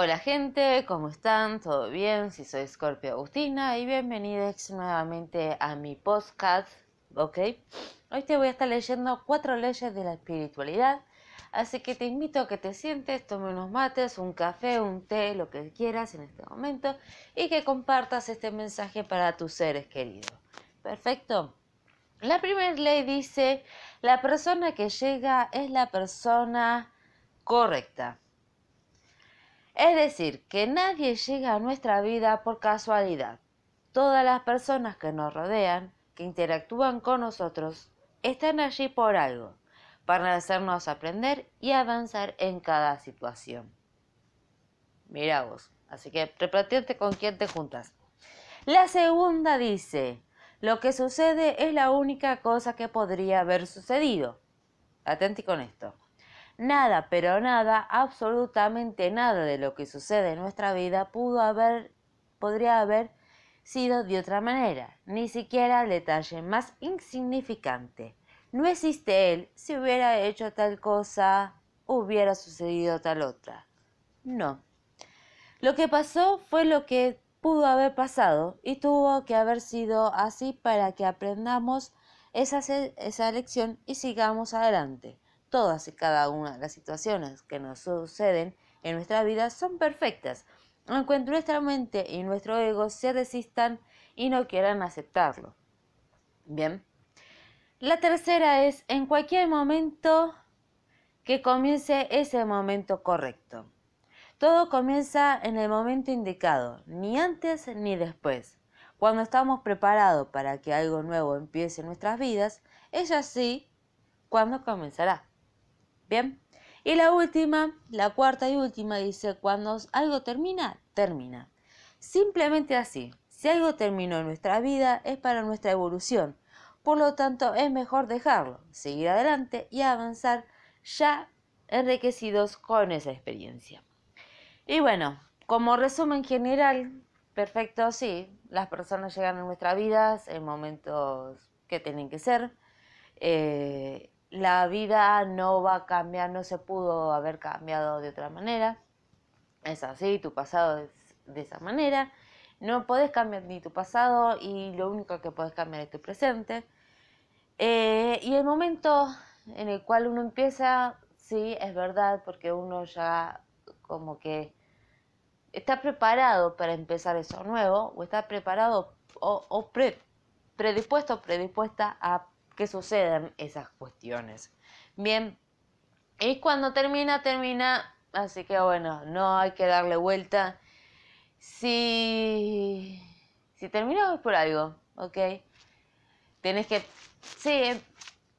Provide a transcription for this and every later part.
Hola gente, ¿cómo están? ¿Todo bien? Si soy Scorpio Agustina y bienvenidos nuevamente a mi podcast, ¿ok? Hoy te voy a estar leyendo cuatro leyes de la espiritualidad, así que te invito a que te sientes, tome unos mates, un café, un té, lo que quieras en este momento y que compartas este mensaje para tus seres queridos. ¿Perfecto? La primera ley dice, la persona que llega es la persona correcta. Es decir, que nadie llega a nuestra vida por casualidad. Todas las personas que nos rodean, que interactúan con nosotros, están allí por algo, para hacernos aprender y avanzar en cada situación. Mira vos, así que replanteate con quién te juntas. La segunda dice, lo que sucede es la única cosa que podría haber sucedido. Atenti con esto. Nada, pero nada, absolutamente nada de lo que sucede en nuestra vida pudo haber, podría haber sido de otra manera, ni siquiera el detalle más insignificante. No existe él si hubiera hecho tal cosa, hubiera sucedido tal otra. No. Lo que pasó fue lo que pudo haber pasado y tuvo que haber sido así para que aprendamos esa, esa lección y sigamos adelante. Todas y cada una de las situaciones que nos suceden en nuestra vida son perfectas, aunque nuestra mente y nuestro ego se resistan y no quieran aceptarlo. Bien. La tercera es en cualquier momento que comience ese momento correcto. Todo comienza en el momento indicado, ni antes ni después. Cuando estamos preparados para que algo nuevo empiece en nuestras vidas, es así cuando comenzará. Bien. Y la última, la cuarta y última dice, cuando algo termina, termina. Simplemente así. Si algo terminó en nuestra vida es para nuestra evolución. Por lo tanto, es mejor dejarlo, seguir adelante y avanzar ya enriquecidos con esa experiencia. Y bueno, como resumen general, perfecto, sí, las personas llegan a nuestras vidas en momentos que tienen que ser. Eh, la vida no va a cambiar, no se pudo haber cambiado de otra manera. Es así, tu pasado es de esa manera. No puedes cambiar ni tu pasado y lo único que puedes cambiar es tu presente. Eh, y el momento en el cual uno empieza, sí, es verdad, porque uno ya como que está preparado para empezar eso nuevo, o está preparado o, o predispuesto predispuesta a que sucedan esas cuestiones. Bien, y cuando termina, termina, así que bueno, no hay que darle vuelta. Si, si terminó es por algo, ¿ok? Tienes que, sí,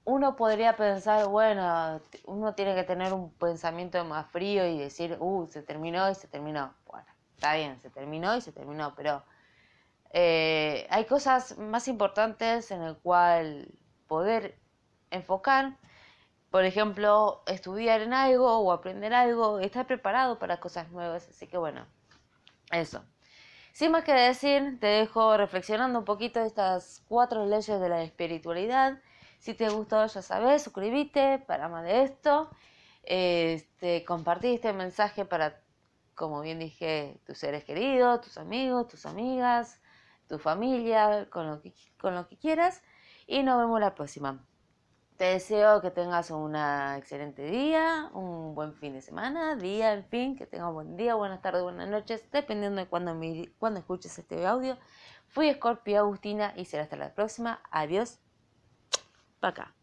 uno podría pensar, bueno, uno tiene que tener un pensamiento más frío y decir, uh, se terminó y se terminó. Bueno, está bien, se terminó y se terminó, pero eh, hay cosas más importantes en el cual poder enfocar, por ejemplo, estudiar en algo o aprender algo, estar preparado para cosas nuevas. Así que bueno, eso. Sin más que decir, te dejo reflexionando un poquito estas cuatro leyes de la espiritualidad. Si te gustó, ya sabes, suscríbete para más de esto. Este, compartí este mensaje para, como bien dije, tus seres queridos, tus amigos, tus amigas, tu familia, con lo que, con lo que quieras y nos vemos la próxima. Te deseo que tengas un excelente día, un buen fin de semana, día, en fin, que tengas un buen día, buenas tardes, buenas noches, dependiendo de cuando, cuando escuches este audio. Fui Scorpio Agustina y será hasta la próxima. Adiós. Pa' acá.